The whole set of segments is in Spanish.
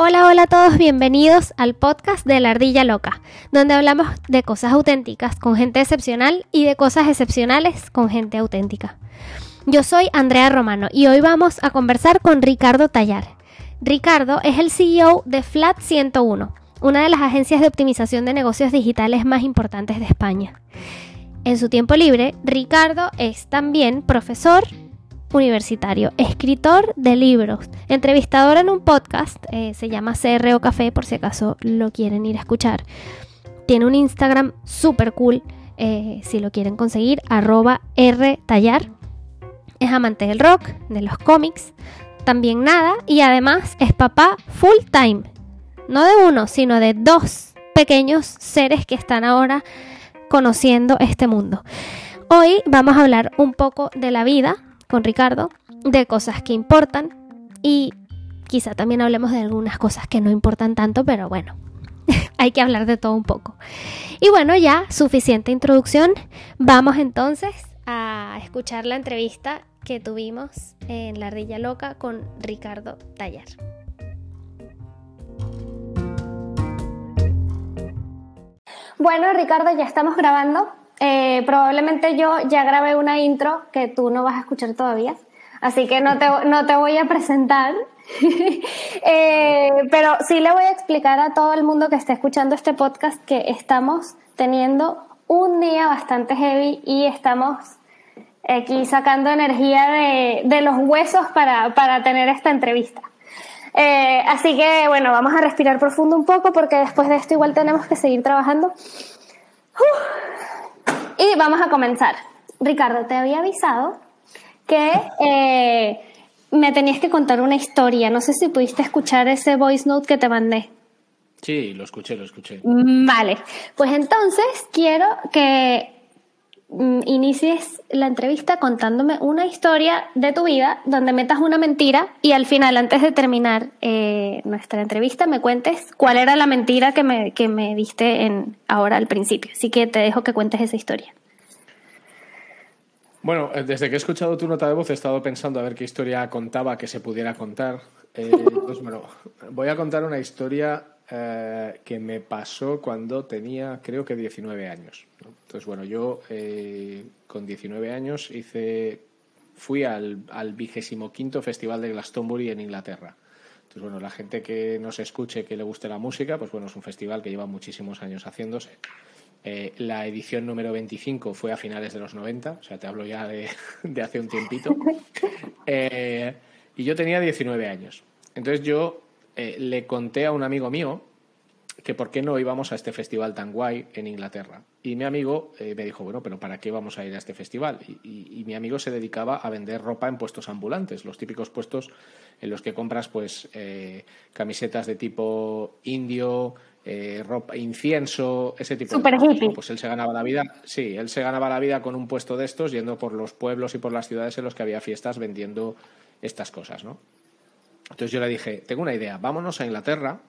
Hola, hola a todos, bienvenidos al podcast de la Ardilla Loca, donde hablamos de cosas auténticas con gente excepcional y de cosas excepcionales con gente auténtica. Yo soy Andrea Romano y hoy vamos a conversar con Ricardo Tallar. Ricardo es el CEO de Flat 101, una de las agencias de optimización de negocios digitales más importantes de España. En su tiempo libre, Ricardo es también profesor, universitario, escritor de libros, entrevistador en un podcast, eh, se llama CRO Café por si acaso lo quieren ir a escuchar. Tiene un Instagram súper cool, eh, si lo quieren conseguir, arroba rtallar. Es amante del rock, de los cómics, también nada, y además es papá full time. No de uno, sino de dos pequeños seres que están ahora conociendo este mundo. Hoy vamos a hablar un poco de la vida, con Ricardo de cosas que importan y quizá también hablemos de algunas cosas que no importan tanto, pero bueno, hay que hablar de todo un poco. Y bueno, ya suficiente introducción. Vamos entonces a escuchar la entrevista que tuvimos en La Ardilla Loca con Ricardo Tallar. Bueno, Ricardo, ya estamos grabando. Eh, probablemente yo ya grabé una intro que tú no vas a escuchar todavía, así que no te, no te voy a presentar. Eh, pero sí le voy a explicar a todo el mundo que esté escuchando este podcast que estamos teniendo un día bastante heavy y estamos aquí sacando energía de, de los huesos para, para, tener esta entrevista. Eh, así que bueno, vamos a respirar profundo un poco porque después de esto igual tenemos que seguir trabajando. Y vamos a comenzar. Ricardo, te había avisado que eh, me tenías que contar una historia. No sé si pudiste escuchar ese voice note que te mandé. Sí, lo escuché, lo escuché. Vale, pues entonces quiero que inicies la entrevista contándome una historia de tu vida donde metas una mentira y al final, antes de terminar eh, nuestra entrevista, me cuentes cuál era la mentira que me, que me diste en, ahora al principio. Así que te dejo que cuentes esa historia. Bueno, eh, desde que he escuchado tu nota de voz he estado pensando a ver qué historia contaba que se pudiera contar. Eh, pues bueno, voy a contar una historia eh, que me pasó cuando tenía, creo que 19 años. Entonces, bueno, yo eh, con 19 años hice, fui al, al vigésimo quinto Festival de Glastonbury en Inglaterra. Entonces, bueno, la gente que nos escuche, que le guste la música, pues bueno, es un festival que lleva muchísimos años haciéndose. Eh, la edición número 25 fue a finales de los 90, o sea, te hablo ya de, de hace un tiempito. Eh, y yo tenía 19 años. Entonces yo eh, le conté a un amigo mío que por qué no íbamos a este festival tan guay en Inglaterra. Y mi amigo eh, me dijo, bueno, pero ¿para qué vamos a ir a este festival? Y, y, y, mi amigo se dedicaba a vender ropa en puestos ambulantes, los típicos puestos en los que compras pues eh, camisetas de tipo indio, eh, ropa, incienso, ese tipo Super de cosas. Pues él se ganaba la vida, sí, él se ganaba la vida con un puesto de estos, yendo por los pueblos y por las ciudades en los que había fiestas vendiendo estas cosas, ¿no? Entonces yo le dije, tengo una idea, vámonos a Inglaterra,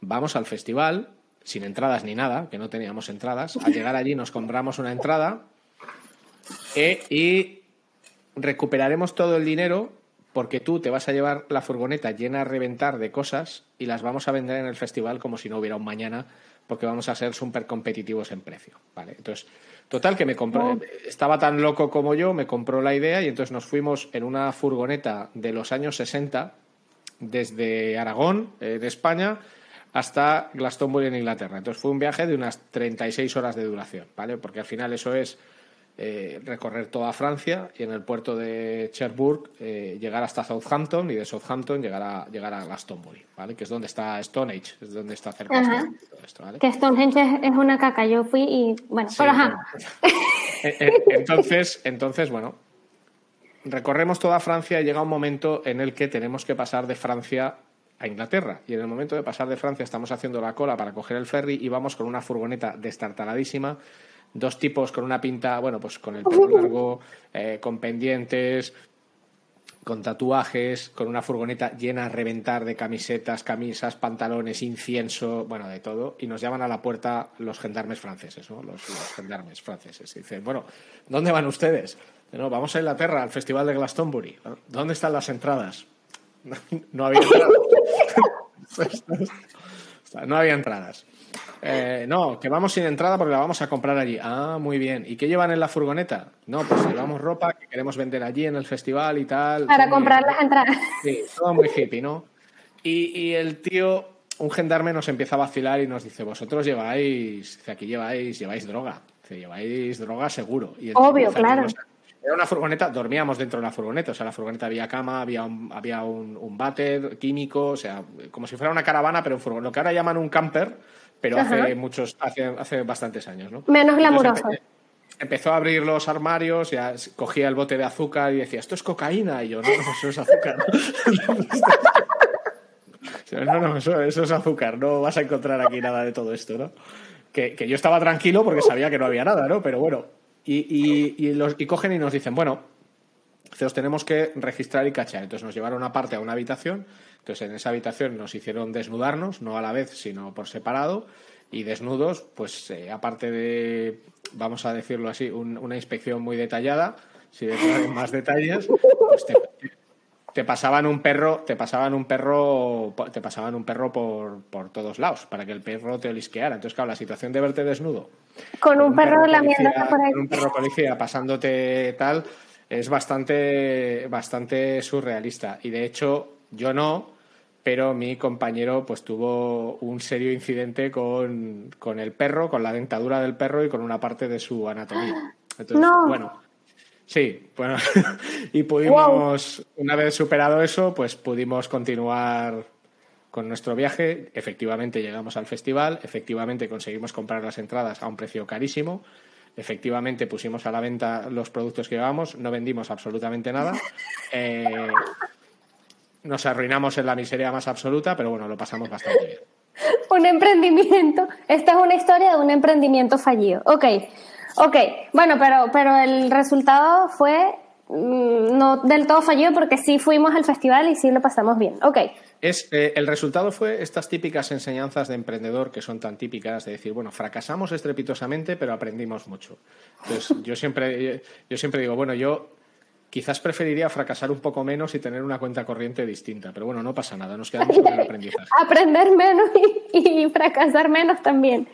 vamos al festival, sin entradas ni nada, que no teníamos entradas, al llegar allí nos compramos una entrada eh, y recuperaremos todo el dinero porque tú te vas a llevar la furgoneta llena a reventar de cosas y las vamos a vender en el festival como si no hubiera un mañana porque vamos a ser súper competitivos en precio, ¿vale? Entonces, total que me compró, estaba tan loco como yo, me compró la idea y entonces nos fuimos en una furgoneta de los años 60 desde Aragón, eh, de España, hasta Glastonbury en Inglaterra. Entonces fue un viaje de unas 36 horas de duración, ¿vale? Porque al final eso es eh, recorrer toda Francia y en el puerto de Cherbourg eh, llegar hasta Southampton y de Southampton llegar a, llegar a Glastonbury, ¿vale? Que es donde está Stonehenge, es donde está cerca ajá. esto, ¿vale? Que Stonehenge es, es, una caca, yo fui y bueno, sí, pero ajá. Bueno. entonces, entonces, bueno, recorremos toda Francia y llega un momento en el que tenemos que pasar de Francia a Inglaterra. Y en el momento de pasar de Francia estamos haciendo la cola para coger el ferry y vamos con una furgoneta destartaladísima, dos tipos con una pinta, bueno, pues con el pelo largo, eh, con pendientes, con tatuajes, con una furgoneta llena a reventar de camisetas, camisas, pantalones, incienso, bueno, de todo, y nos llaman a la puerta los gendarmes franceses, ¿no? Los, los gendarmes franceses. Y dicen, bueno, ¿dónde van ustedes? No, vamos a Inglaterra, al Festival de Glastonbury. ¿Dónde están las entradas? No había entradas. no había entradas. Eh, no, que vamos sin entrada porque la vamos a comprar allí. Ah, muy bien. ¿Y qué llevan en la furgoneta? No, pues llevamos ropa que queremos vender allí en el festival y tal. Para comprar las entradas. Sí, todo muy hippie, ¿no? Y, y, el tío, un gendarme nos empieza a vacilar y nos dice, vosotros lleváis, aquí lleváis, lleváis droga. Lleváis droga seguro. Y Obvio, claro. Era una furgoneta, dormíamos dentro de la furgoneta, o sea, la furgoneta había cama, había un, había un, un váter químico, o sea, como si fuera una caravana, pero un furgón. Lo que ahora llaman un camper, pero hace muchos, hace, hace bastantes años, ¿no? Menos glamuroso. empezó a abrir los armarios, ya cogía el bote de azúcar y decía, esto es cocaína, y yo, no, no, eso es azúcar. no, no, eso, es azúcar, no vas a encontrar aquí nada de todo esto, ¿no? Que, que, yo estaba tranquilo porque sabía que no había nada, ¿no? Pero bueno, y, y, y, los, y cogen y nos dicen, bueno, os tenemos que registrar y cachar. Entonces nos llevaron aparte a una habitación entonces, en esa habitación nos hicieron desnudarnos, no a la vez, sino por separado, y desnudos, pues eh, aparte de, vamos a decirlo así, una inspección muy detallada, si de más detalles, pues pasaban un perro, te pasaban un perro, te pasaban un perro por, por, todos lados, para que el perro te olisqueara. Entonces, claro, la situación de verte desnudo. Con un, perro, perro por ahí. Con un perro policía pasándote tal, es bastante, bastante surrealista. Y de hecho, yo no, pero mi compañero pues tuvo un serio incidente con, el perro, con la dentadura del perro y con una parte de su anatomía. Entonces, bueno, sí, bueno, y pudimos, una vez superado eso, pues pudimos continuar con nuestro viaje. Efectivamente llegamos al festival, efectivamente conseguimos comprar las entradas a un precio carísimo. Efectivamente pusimos a la venta los productos que llevábamos, no vendimos absolutamente nada. Eh, nos arruinamos en la miseria más absoluta, pero bueno, lo pasamos bastante bien. un emprendimiento. Esta es una historia de un emprendimiento fallido. Ok, ok. Bueno, pero, pero el resultado fue mm, no del todo fallido porque sí fuimos al festival y sí lo pasamos bien. Ok. Es, eh, el resultado fue estas típicas enseñanzas de emprendedor que son tan típicas de decir, bueno, fracasamos estrepitosamente, pero aprendimos mucho. Entonces, yo siempre, yo siempre digo, bueno, yo Quizás preferiría fracasar un poco menos y tener una cuenta corriente distinta, pero bueno, no pasa nada, nos quedamos con el aprendizaje. Aprender menos y, fracasar menos también.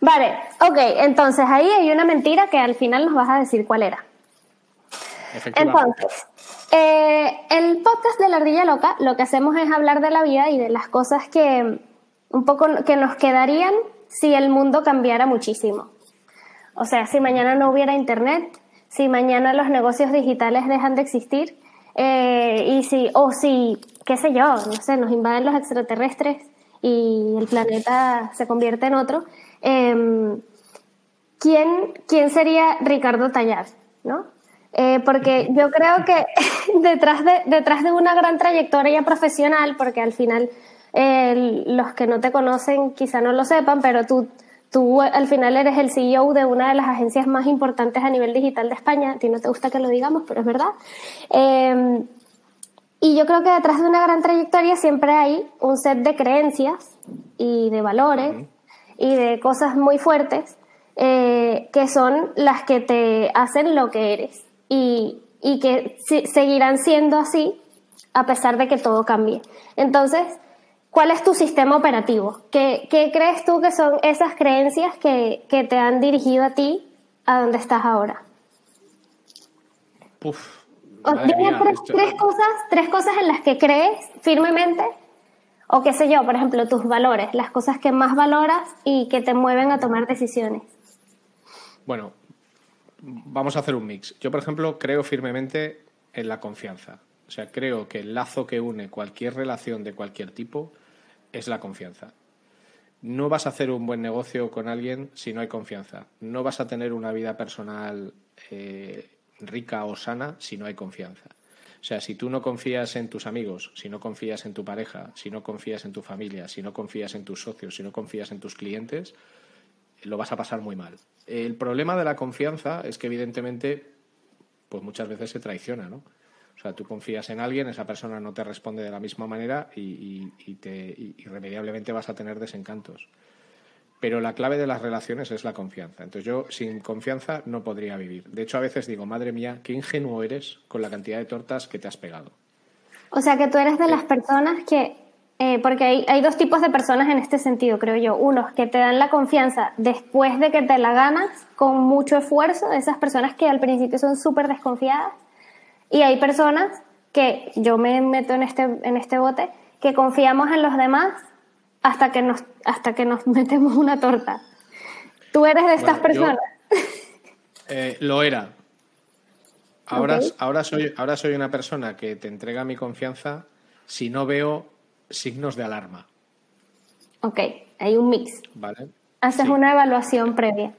Vale, ok, entonces ahí hay una mentira que al final nos vas a decir cuál era. Entonces, eh, el podcast de la ardilla loca lo que hacemos es hablar de la vida y de las cosas que un poco que nos quedarían si el mundo cambiara muchísimo. O sea, si mañana no hubiera internet, si mañana los negocios digitales dejan de existir eh, y si, o si, qué sé yo, no sé, nos invaden los extraterrestres y el planeta se convierte en otro, em, ¿quién, ¿quién sería Ricardo Tallar? ¿no? Eh, porque yo creo que detrás de, detrás de una gran trayectoria profesional, porque al final eh, los que no te conocen quizá no lo sepan, pero tú Tú al final eres el CEO de una de las agencias más importantes a nivel digital de España. A ti no te gusta que lo digamos, pero es verdad. Em, y yo creo que detrás de una gran trayectoria siempre hay un set de creencias y de valores y de cosas muy fuertes eh, que son las que te hacen lo que eres y, y que seguirán siendo así a pesar de que todo cambie. Entonces, ¿Cuál es tu sistema operativo? ¿Qué, crees tú que son esas creencias que, te han dirigido a ti a donde estás ahora? Uf, dime tres, cosas, tres cosas en las que crees firmemente, o qué sé yo, por ejemplo, tus valores, las cosas que más valoras y que te mueven a tomar decisiones. Bueno, vamos a hacer un mix. Yo, por ejemplo, creo firmemente en la confianza. O sea, creo que el lazo que une cualquier relación de cualquier tipo es la confianza. No vas a hacer un buen negocio con alguien si no hay confianza. No vas a tener una vida personal eh, rica o sana si no hay confianza. O sea, si tú no confías en tus amigos, si no confías en tu pareja, si no confías en tu familia, si no confías en tus socios, si no confías en tus clientes, lo vas a pasar muy mal. El problema de la confianza es que evidentemente, pues muchas veces se traiciona, ¿no? O sea, tú confías en alguien, esa persona no te responde de la misma manera y, te, irremediablemente vas a tener desencantos. Pero la clave de las relaciones es la confianza. Entonces yo sin confianza no podría vivir. De hecho, a veces digo, madre mía, qué ingenuo eres con la cantidad de tortas que te has pegado. O sea, que tú eres de las personas que eh, porque hay, hay, dos tipos de personas en este sentido, creo yo. Unos que te dan la confianza después de que te la ganas con mucho esfuerzo, esas personas que al principio son súper desconfiadas. Y hay personas que yo me meto en este, en este bote, que confiamos en los demás hasta que nos, hasta que nos metemos una torta. ¿Tú eres de estas personas? Eh, lo era. Ahora, ahora, soy, ahora soy una persona que te entrega mi confianza si no veo signos de alarma. Ok, hay un mix. Vale. Haces una evaluación previa.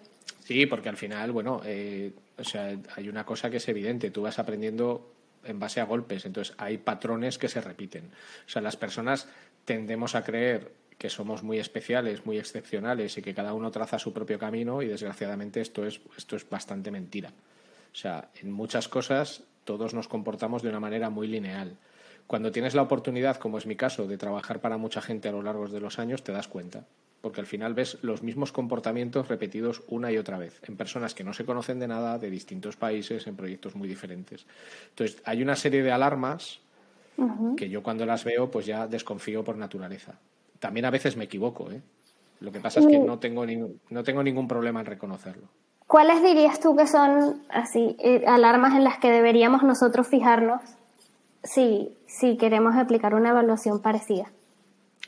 Sí, porque al final, bueno, eh, o sea, hay una cosa que es evidente, tú vas aprendiendo en base a golpes, entonces hay patrones que se repiten. O sea, las personas tendemos a creer que somos muy especiales, muy excepcionales y que cada uno traza su propio camino y desgraciadamente esto es, esto es bastante mentira. O sea, en muchas cosas todos nos comportamos de una manera muy lineal. Cuando tienes la oportunidad, como es mi caso, de trabajar para mucha gente a lo largo de los años, te das cuenta. Porque al final ves los mismos comportamientos repetidos una y otra vez, en personas que no se conocen de nada, de distintos países, en proyectos muy diferentes. Entonces, hay una serie de alarmas que yo cuando las veo, pues ya desconfío por naturaleza. También a veces me equivoco, ¿eh? Lo que pasa es que no tengo, no tengo ningún problema en reconocerlo. ¿Cuáles dirías tú que son así eh, alarmas en las que deberíamos nosotros fijarnos si, si queremos aplicar una evaluación parecida.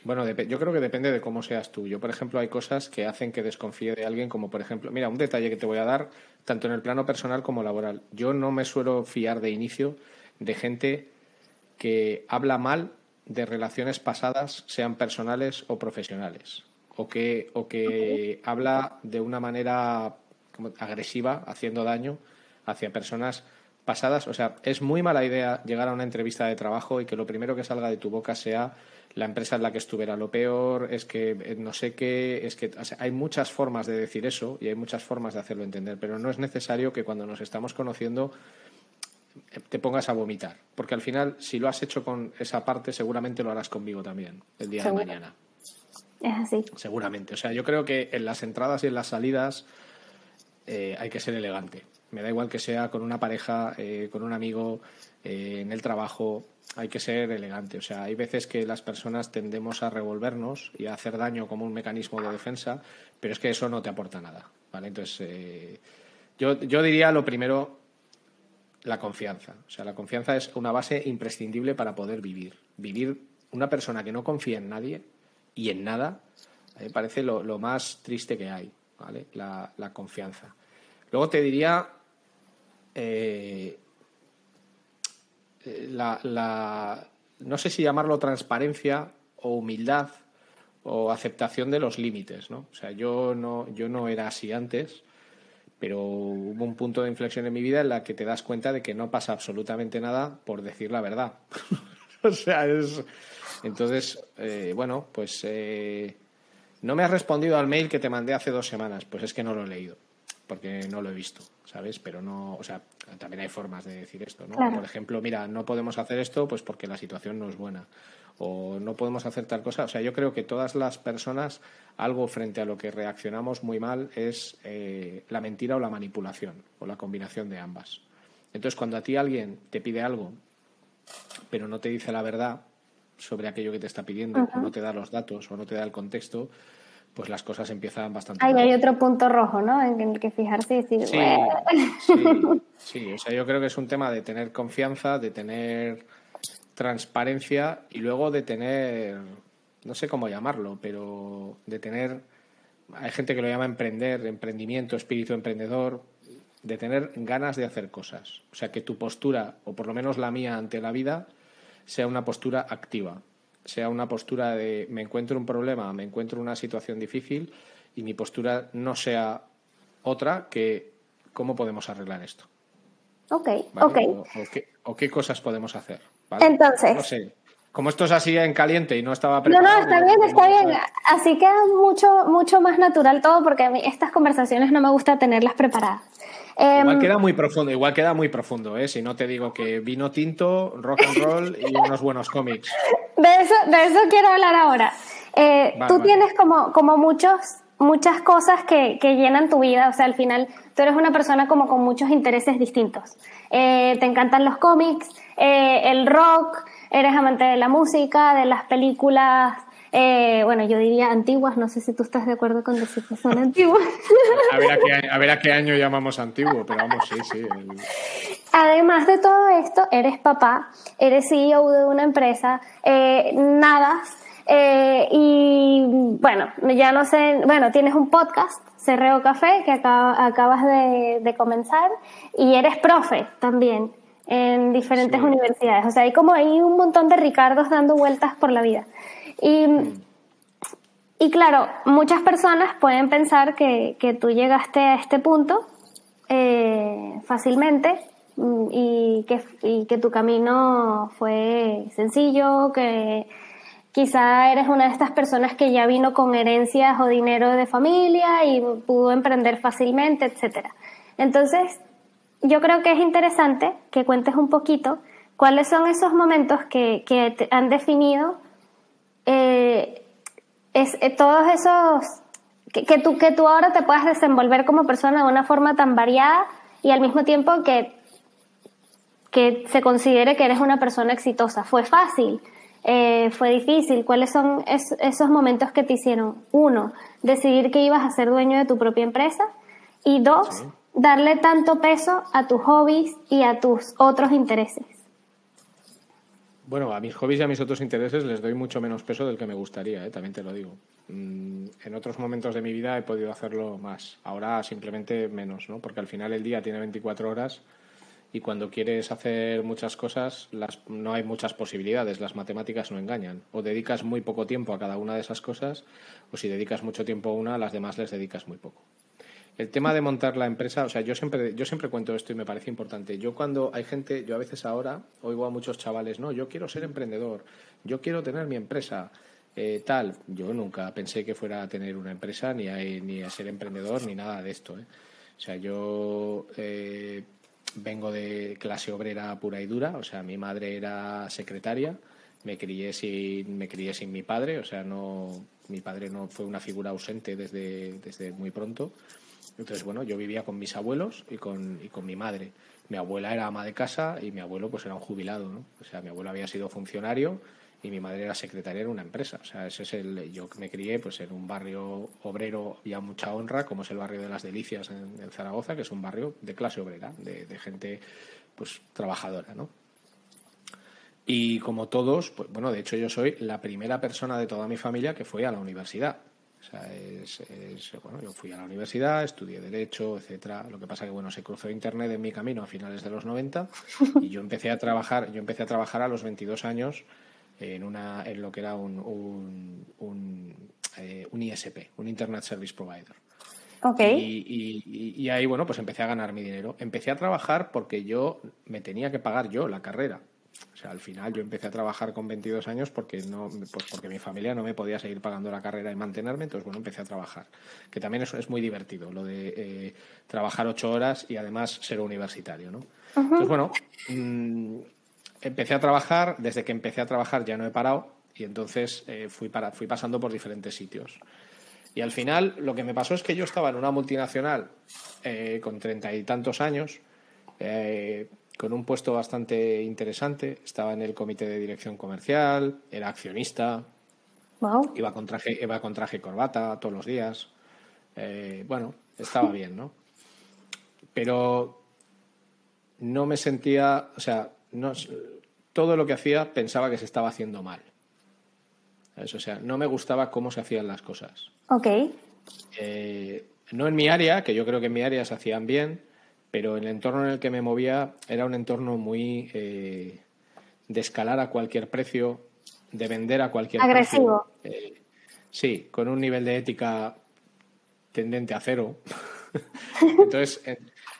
Bueno, yo creo que depende de cómo seas tú. Yo, por ejemplo, hay cosas que hacen que desconfíe de alguien, como por ejemplo, mira, un detalle que te voy a dar, tanto en el plano personal como laboral. Yo no me suelo fiar de inicio de gente que habla mal de relaciones pasadas, sean personales o profesionales, o que, o que habla de una manera agresiva, haciendo daño hacia personas pasadas. O sea, es muy mala idea llegar a una entrevista de trabajo y que lo primero que salga de tu boca sea la empresa en la que estuviera lo peor, es que eh, no sé qué, es que hay muchas formas de decir eso y hay muchas formas de hacerlo entender, pero no es necesario que cuando nos estamos conociendo te pongas a vomitar, porque al final si lo has hecho con esa parte seguramente lo harás conmigo también el día de mañana. Es así. Seguramente. O sea, yo creo que en las entradas y en las salidas eh, hay que ser elegante. Me da igual que sea con una pareja, eh, con un amigo, eh, en el trabajo, hay que ser elegante. O sea, hay veces que las personas tendemos a revolvernos y a hacer daño como un mecanismo de defensa, pero es que eso no te aporta nada. ¿vale? Entonces, yo, yo diría lo primero, la confianza. O sea, la confianza es una base imprescindible para poder vivir. Vivir una persona que no confía en nadie y en nada, me parece lo, lo, más triste que hay, ¿vale? La, la confianza. Luego te diría eh, la, no sé si llamarlo transparencia o humildad o aceptación de los límites, ¿no? O sea, yo no, yo no era así antes, pero hubo un punto de inflexión en mi vida en la que te das cuenta de que no pasa absolutamente nada por decir la verdad. o sea, es... Entonces, eh, bueno, pues eh, no me has respondido al mail que te mandé hace dos semanas, pues es que no lo he leído porque no lo he visto, ¿sabes? Pero no, o sea, también hay formas de decir esto, ¿no? Por ejemplo, mira, no podemos hacer esto pues porque la situación no es buena o no podemos hacer tal cosa. O sea, yo creo que todas las personas, algo frente a lo que reaccionamos muy mal es eh, la mentira o la manipulación o la combinación de ambas. Entonces, cuando a ti alguien te pide algo, pero no te dice la verdad sobre aquello que te está pidiendo, o no te da los datos o no te da el contexto, pues las cosas empiezan bastante. Ahí hay otro punto rojo, ¿no? En el que fijarse y decir, sí, sí, o sea, yo creo que es un tema de tener confianza, de tener transparencia y luego de tener, no sé cómo llamarlo, pero de tener, hay gente que lo llama emprender, emprendimiento, espíritu emprendedor, de tener ganas de hacer cosas. O sea, que tu postura, o por lo menos la mía ante la vida, sea una postura activa sea una postura de me encuentro un problema, me encuentro una situación difícil y mi postura no sea otra que cómo podemos arreglar esto. Ok, ok. O, qué, cosas podemos hacer. Entonces. No sé. Como esto es así en caliente y no estaba preparado. No, no, está bien, está bien. Así queda mucho, mucho más natural todo porque a mí estas conversaciones no me gusta tenerlas preparadas. Igual em, queda muy profundo, igual queda muy profundo, ¿eh? Si no te digo que vino tinto, rock and roll y unos buenos cómics. De eso, de eso quiero hablar ahora. Eh, tú tienes como, como muchos muchas cosas que, que, llenan tu vida. O sea, al final tú eres una persona como con muchos intereses distintos. Eh, te encantan los cómics, eh, el rock, eres amante de la música, de las películas. Eh, bueno, yo diría antiguas, no sé si tú estás de acuerdo con decir que son antiguas. A ver a qué, a ver a qué año llamamos antiguo, pero vamos, sí, sí. Además de todo esto, eres papá, eres CEO de una empresa, nadas, eh, y bueno, ya no sé, bueno, tienes un podcast, Cerreo Café, que acabas de, comenzar, y eres profe también en diferentes universidades. O sea, hay como hay un montón de Ricardos dando vueltas por la vida. Y, y claro, muchas personas pueden pensar que, que tú llegaste a este punto eh, fácilmente mm, y que, y que tu camino fue sencillo, que Quizá eres una de estas personas que ya vino con herencias o dinero de familia y pudo emprender fácilmente, etc. Entonces, yo creo que es interesante que cuentes un poquito cuáles son esos momentos que, te han definido eh, es, eh, todos esos que, tú, que tú ahora te puedas desenvolver como persona de una forma tan variada y al mismo tiempo que, que se considere que eres una persona exitosa. ¿Fue fácil? Eh, fue difícil? ¿Cuáles son esos momentos que te hicieron? Uno, decidir que ibas a ser dueño de tu propia empresa. Y dos, darle tanto peso a tus hobbies y a tus otros intereses. Bueno, a mis hobbies y a mis otros intereses les doy mucho menos peso del que me gustaría, ¿eh? también te lo digo. Mm, en otros momentos de mi vida he podido hacerlo más, ahora simplemente menos, ¿no? porque al final el día tiene 24 horas y cuando quieres hacer muchas cosas las, no hay muchas posibilidades, las matemáticas no engañan. O dedicas muy poco tiempo a cada una de esas cosas, o si dedicas mucho tiempo a una, a las demás les dedicas muy poco. El tema de montar la empresa, o sea, yo siempre, yo siempre cuento esto y me parece importante. Yo cuando hay gente, yo a veces ahora oigo a muchos chavales, no, yo quiero ser emprendedor, yo quiero tener mi empresa, eh, tal. Yo nunca pensé que fuera a tener una empresa, ni a, ni a ser emprendedor, ni nada de esto. ¿eh? O sea, yo eh, vengo de clase obrera pura y dura, o sea, mi madre era secretaria, me crié sin, me crié sin mi padre, o sea, no, mi padre no fue una figura ausente desde, desde muy pronto. Entonces, bueno, yo vivía con mis abuelos y con, y con mi madre. Mi abuela era ama de casa y mi abuelo pues era un jubilado, ¿no? O sea, mi abuelo había sido funcionario y mi madre era secretaria de una empresa. O sea, ese es el. Yo me crié pues en un barrio obrero había mucha honra, como es el barrio de las Delicias en, Zaragoza, que es un barrio de clase obrera, de, gente pues trabajadora, ¿no? Y como todos, pues bueno, de hecho yo soy la primera persona de toda mi familia que fue a la universidad. O sea, es, bueno, yo fui a la universidad, estudié Derecho, etcétera. Lo que pasa que, bueno, se cruzó Internet en mi camino a finales de los 90 y yo empecé a trabajar, yo empecé a trabajar a los 22 años en, una, en lo que era un, un, un, eh, ISP, un Internet Service Provider. Okay. Y, y, ahí, bueno, pues empecé a ganar mi dinero. Empecé a trabajar porque yo me tenía que pagar yo la carrera. O sea, al final yo empecé a trabajar con 22 años porque no, pues porque mi familia no me podía seguir pagando la carrera y mantenerme, entonces bueno, empecé a trabajar. Que también es, es muy divertido, lo de eh, trabajar ocho horas y además ser universitario, ¿no? Entonces bueno, mm, empecé a trabajar, desde que empecé a trabajar ya no he parado y entonces eh, fui, para, fui pasando por diferentes sitios. Y al final lo que me pasó es que yo estaba en una multinacional eh, con treinta y tantos años, eh, con un puesto bastante interesante, estaba en el comité de dirección comercial, era accionista, iba, con traje, iba con traje y corbata todos los días. bueno, estaba bien, ¿no? Pero no me sentía, o sea, no, todo lo que hacía pensaba que se estaba haciendo mal. O sea, no me gustaba cómo se hacían las cosas. Ok. Eh, no en mi área, que yo creo que en mi área se hacían bien, pero el entorno en el que me movía era un entorno muy eh, de escalar a cualquier precio, de vender a cualquier Agresivo. precio. Agresivo. Eh, sí, con un nivel de ética tendente a cero. Entonces,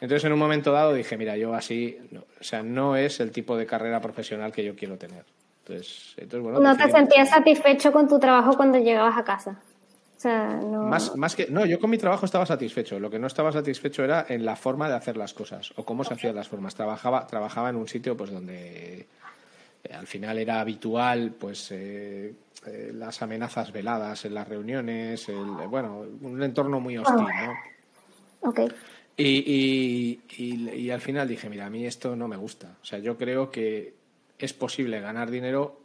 entonces, en un momento dado dije, mira, yo así, no, o sea, no es el tipo de carrera profesional que yo quiero tener. Entonces, entonces bueno, ¿No te sentías satisfecho con tu trabajo cuando llegabas a casa? O sea, no... Más, más que, no, yo con mi trabajo estaba satisfecho. Lo que no estaba satisfecho era en la forma de hacer las cosas o cómo se hacían las formas. Trabajaba, trabajaba en un sitio pues donde Eh, al final era habitual, pues, eh, eh, las amenazas veladas en las reuniones, el, bueno, un entorno muy hostil, ¿no? Ok. Y, al final dije, mira, a mí esto no me gusta. O sea, yo creo que es posible ganar dinero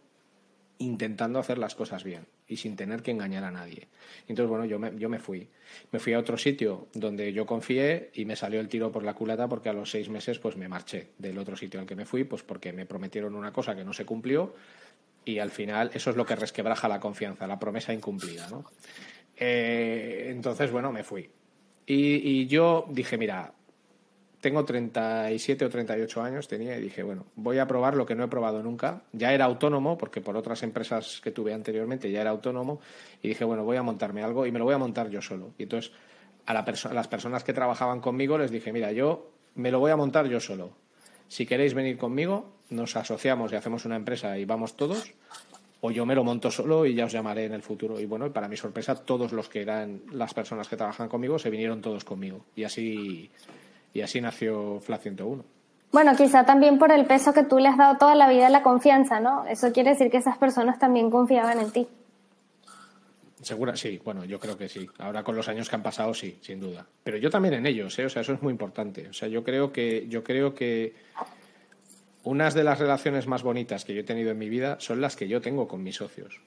intentando hacer las cosas bien y sin tener que engañar a nadie. Entonces, bueno, yo me, yo me fui. Me fui a otro sitio donde yo confié y me salió el tiro por la culata porque a los seis meses pues me marché del otro sitio al que me fui, pues porque me prometieron una cosa que no se cumplió y al final eso es lo que resquebraja la confianza, la promesa incumplida, ¿no? Eh, entonces, bueno, me fui. Y, yo dije, mira, tengo 37 o 38 años, tenía, y dije, bueno, voy a probar lo que no he probado nunca. Ya era autónomo, porque por otras empresas que tuve anteriormente ya era autónomo, y dije, bueno, voy a montarme algo y me lo voy a montar yo solo. Y entonces a, la a las personas que trabajaban conmigo les dije, mira, yo me lo voy a montar yo solo. Si queréis venir conmigo, nos asociamos y hacemos una empresa y vamos todos, o yo me lo monto solo y ya os llamaré en el futuro. Y bueno, para mi sorpresa, todos los que eran las personas que trabajan conmigo se vinieron todos conmigo. Y así y así nació FLA 101. Bueno, quizá también por el peso que tú le has dado toda la vida a la confianza, ¿no? Eso quiere decir que esas personas también confiaban en ti. Segura, sí, bueno, yo creo que sí. Ahora con los años que han pasado, sí, sin duda. Pero yo también en ellos, ¿eh? O sea, eso es muy importante. O sea, yo creo que, yo creo que unas de las relaciones más bonitas que yo he tenido en mi vida son las que yo tengo con mis socios.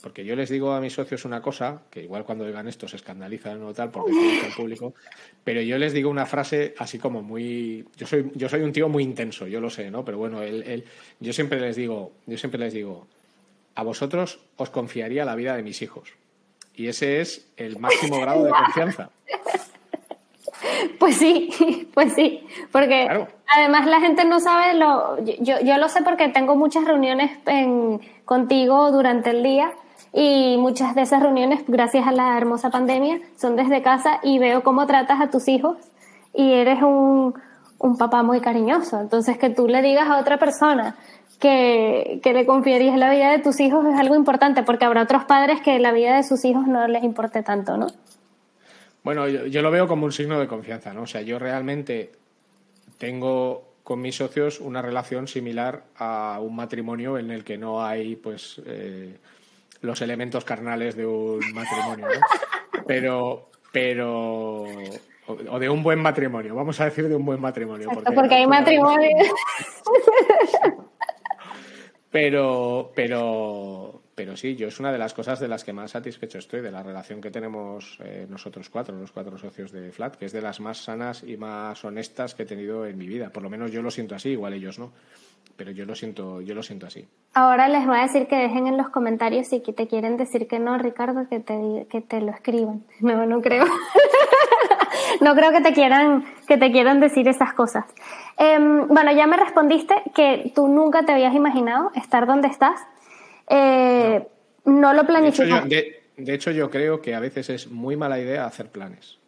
Porque yo les digo a mis socios una cosa, que igual cuando oigan esto se escandalizan o tal, porque es el público, pero yo les digo una frase así como muy. Yo soy, yo soy un tío muy intenso, yo lo sé, ¿no? Pero bueno, él, yo siempre les digo, yo siempre les digo, a vosotros os confiaría la vida de mis hijos. Y ese es el máximo grado de confianza. Pues sí, pues sí, porque además la gente no sabe lo, yo, yo lo sé porque tengo muchas reuniones en, contigo durante el día y muchas de esas reuniones, gracias a la hermosa pandemia, son desde casa y veo cómo tratas a tus hijos y eres un, un papá muy cariñoso. Entonces, que tú le digas a otra persona que, que, le confiarías la vida de tus hijos es algo importante, porque habrá otros padres que la vida de sus hijos no les importe tanto, ¿no? Bueno, yo, yo lo veo como un signo de confianza, ¿no? O sea, yo realmente tengo con mis socios una relación similar a un matrimonio en el que no hay, pues, eh, los elementos carnales de un matrimonio, ¿no? Pero, pero, o de un buen matrimonio, vamos a decir de un buen matrimonio. Porque, porque hay matrimonio. Pero, pero, pero sí, yo es una de las cosas de las que más satisfecho estoy, de la relación que tenemos eh, nosotros cuatro, los cuatro socios de Flat, que es de las más sanas y más honestas que he tenido en mi vida. Por lo menos yo lo siento así, igual ellos no pero yo lo siento, yo lo siento así. Ahora les voy a decir que dejen en los comentarios si te quieren decir que no, Ricardo, que te, que te lo escriban. No, no creo. no creo que te quieran, que te quieran decir esas cosas. Em, bueno, ya me respondiste que tú nunca te habías imaginado estar donde estás. Eh, no. lo planificaste. De, hecho, yo creo que a veces es muy mala idea hacer planes.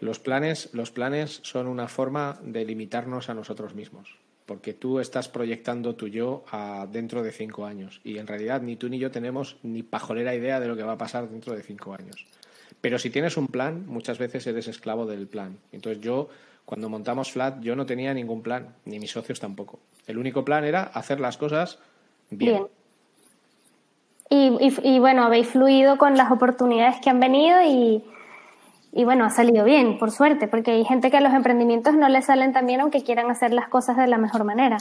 Los planes, los planes son una forma de limitarnos a nosotros mismos porque tú estás proyectando tu yo a dentro de cinco años y en realidad ni tú ni yo tenemos ni pajolera idea de lo que va a pasar dentro de cinco años. Pero si tienes un plan, muchas veces eres esclavo del plan. Entonces yo, cuando montamos Flat, yo no tenía ningún plan, ni mis socios tampoco. El único plan era hacer las cosas bien. Y, y bueno, habéis fluido con las oportunidades que han venido y, y bueno, ha salido bien, por suerte, porque hay gente que a los emprendimientos no les salen tan bien aunque quieran hacer las cosas de la mejor manera.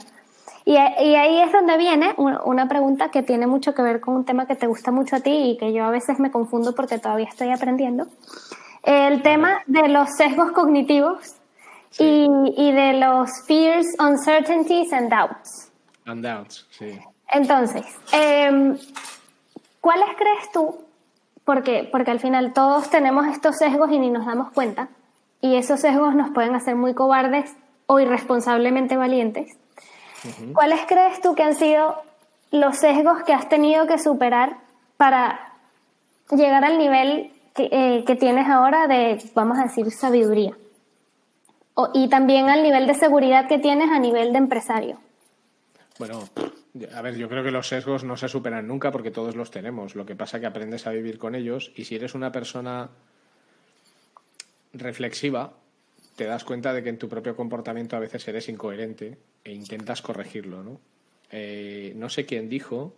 Y, ahí es donde viene una pregunta que tiene mucho que ver con un tema que te gusta mucho a ti y que yo a veces me confundo porque todavía estoy aprendiendo. El tema de los sesgos cognitivos y, y, de los fears, uncertainties and doubts. And doubts, sí. Entonces, eh, ¿cuáles crees tú porque, porque al final todos tenemos estos sesgos y ni nos damos cuenta. Y esos sesgos nos pueden hacer muy cobardes o irresponsablemente valientes. ¿Cuáles crees tú que han sido los sesgos que has tenido que superar para llegar al nivel que, eh, que tienes ahora de, vamos a decir, sabiduría? O, y también al nivel de seguridad que tienes a nivel de empresario. Bueno, a ver, yo creo que los sesgos no se superan nunca porque todos los tenemos. Lo que pasa es que aprendes a vivir con ellos y si eres una persona reflexiva, te das cuenta de que en tu propio comportamiento a veces eres incoherente e intentas corregirlo, ¿no? eh, no sé quién dijo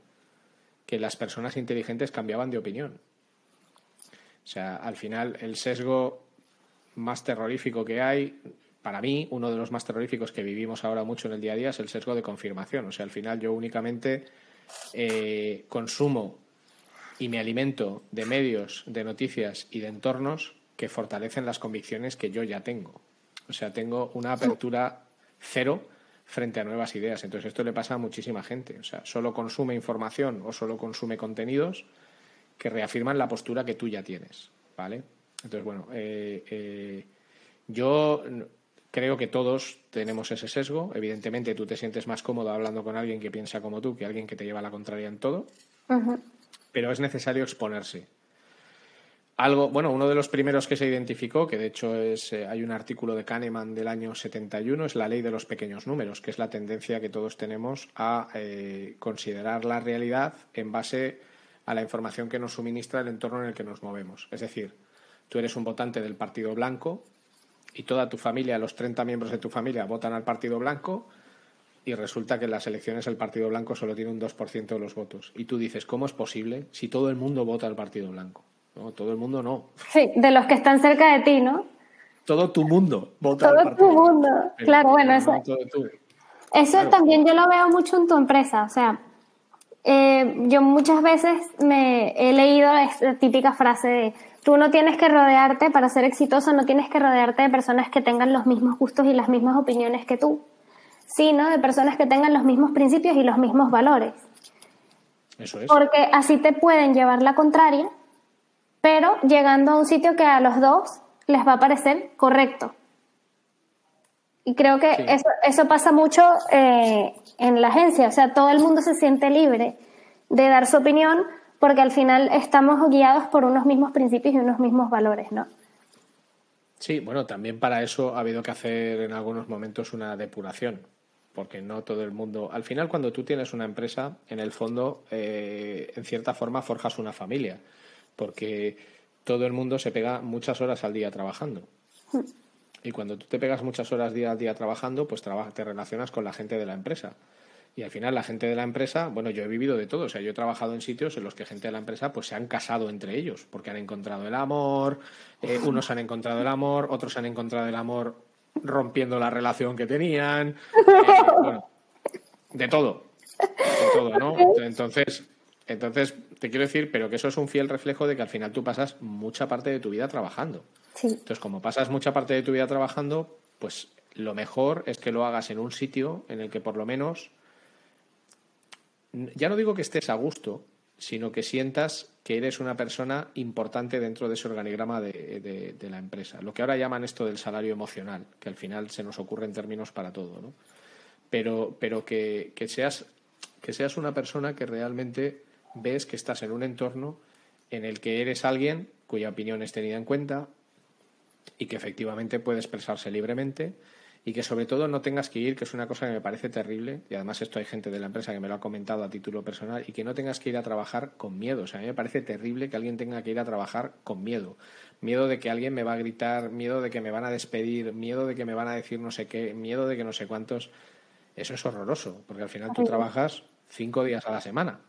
que las personas inteligentes cambiaban de opinión. O sea, al final el sesgo más terrorífico que hay, para mí, uno de los más terroríficos que vivimos ahora mucho en el día a día es el sesgo de confirmación. O sea, al final yo únicamente eh, consumo y me alimento de medios, de noticias y de entornos que fortalecen las convicciones que yo ya tengo. O sea, tengo una apertura cero frente a nuevas ideas. Entonces, esto le pasa a muchísima gente. O sea, solo consume información o solo consume contenidos que reafirman la postura que tú ya tienes. ¿Vale? Entonces, bueno, eh, eh, yo creo que todos tenemos ese sesgo. Evidentemente, tú te sientes más cómodo hablando con alguien que piensa como tú que alguien que te lleva a la contraria en todo. Pero es necesario exponerse. Algo, bueno, uno de los primeros que se identificó, que de hecho es, eh, hay un artículo de Kahneman del año 71, es la ley de los pequeños números, que es la tendencia que todos tenemos a considerar la realidad en base a la información que nos suministra el entorno en el que nos movemos. Es decir, tú eres un votante del Partido Blanco y toda tu familia, los 30 miembros de tu familia votan al Partido Blanco y resulta que en las elecciones el Partido Blanco solo tiene un 2% de los votos. Y tú dices, ¿cómo es posible si todo el mundo vota al Partido Blanco? No, todo el mundo no. Sí, de los que están cerca de ti, ¿no? Todo tu mundo vota al Partido Todo tu mundo. claro, bueno, eso. Eso también yo lo veo mucho en tu empresa. O sea, eh, yo muchas veces me he leído esta típica frase de tú no tienes que rodearte para ser exitoso, no tienes que rodearte de personas que tengan los mismos gustos y las mismas opiniones que tú, sino de personas que tengan los mismos principios y los mismos valores. Eso es. Porque así te pueden llevar la contraria, pero llegando a un sitio que a los dos les va a parecer correcto. Y creo que eso, eso pasa mucho eh, en la agencia, o sea, todo el mundo se siente libre de dar su opinión porque al final estamos guiados por unos mismos principios y unos mismos valores, ¿no? Sí, bueno, también para eso ha habido que hacer en algunos momentos una depuración, porque no todo el mundo. Al final, cuando tú tienes una empresa, en el fondo, eh, en cierta forma, forjas una familia, porque todo el mundo se pega muchas horas al día trabajando. Y cuando tú te pegas muchas horas día a día trabajando, pues te relacionas con la gente de la empresa. Y al final la gente de la empresa, bueno, yo he vivido de todo, o sea, yo he trabajado en sitios en los que gente de la empresa pues se han casado entre ellos, porque han encontrado el amor, eh, unos han encontrado el amor, otros han encontrado el amor rompiendo la relación que tenían, eh, bueno, de todo, de todo, ¿no? Entonces, entonces, te quiero decir, pero que eso es un fiel reflejo de que al final tú pasas mucha parte de tu vida trabajando. Entonces, como pasas mucha parte de tu vida trabajando, pues lo mejor es que lo hagas en un sitio en el que por lo menos, ya no digo que estés a gusto, sino que sientas que eres una persona importante dentro de ese organigrama de, la empresa. Lo que ahora llaman esto del salario emocional, que al final se nos ocurre en términos para todo, ¿no? Pero, pero que, seas, que seas una persona que realmente ves que estás en un entorno en el que eres alguien cuya opinión es tenida en cuenta, y que efectivamente puede expresarse libremente y que sobre todo no tengas que ir, que es una cosa que me parece terrible, y además esto hay gente de la empresa que me lo ha comentado a título personal, y que no tengas que ir a trabajar con miedo. O sea, a mí me parece terrible que alguien tenga que ir a trabajar con miedo. Miedo de que alguien me va a gritar, miedo de que me van a despedir, miedo de que me van a decir no sé qué, miedo de que no sé cuántos. Eso es horroroso, porque al final tú trabajas cinco días a la semana.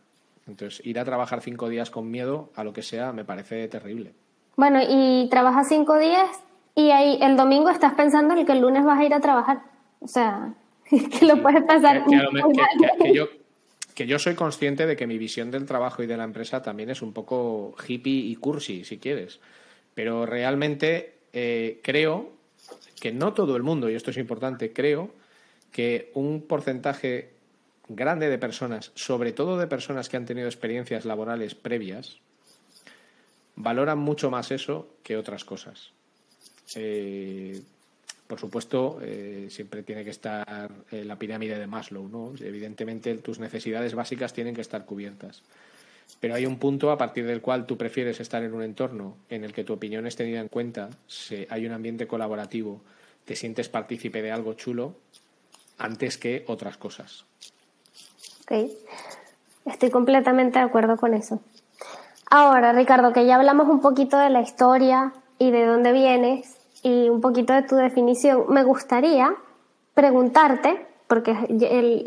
Entonces, ir a trabajar cinco días con miedo a lo que sea me parece terrible. Bueno, y trabajas cinco días y ahí el domingo estás pensando en que el lunes vas a ir a trabajar. O sea, que lo puedes pasar. Que, yo, que yo soy consciente de que mi visión del trabajo y de la empresa también es un poco hippie y cursi, si quieres. Pero realmente eh, creo que no todo el mundo, y esto es importante, creo que un porcentaje grande de personas, sobre todo de personas que han tenido experiencias laborales previas, valoran mucho más eso que otras cosas. Eh, por supuesto, eh, siempre tiene que estar eh, la pirámide de Maslow, ¿no? Evidentemente, tus necesidades básicas tienen que estar cubiertas. Pero hay un punto a partir del cual tú prefieres estar en un entorno en el que tu opinión es tenida en cuenta, hay un ambiente colaborativo, te sientes partícipe de algo chulo, antes que otras cosas. Ok, estoy completamente de acuerdo con eso. Ahora, Ricardo, que ya hablamos un poquito de la historia y de dónde vienes y un poquito de tu definición, me gustaría preguntarte porque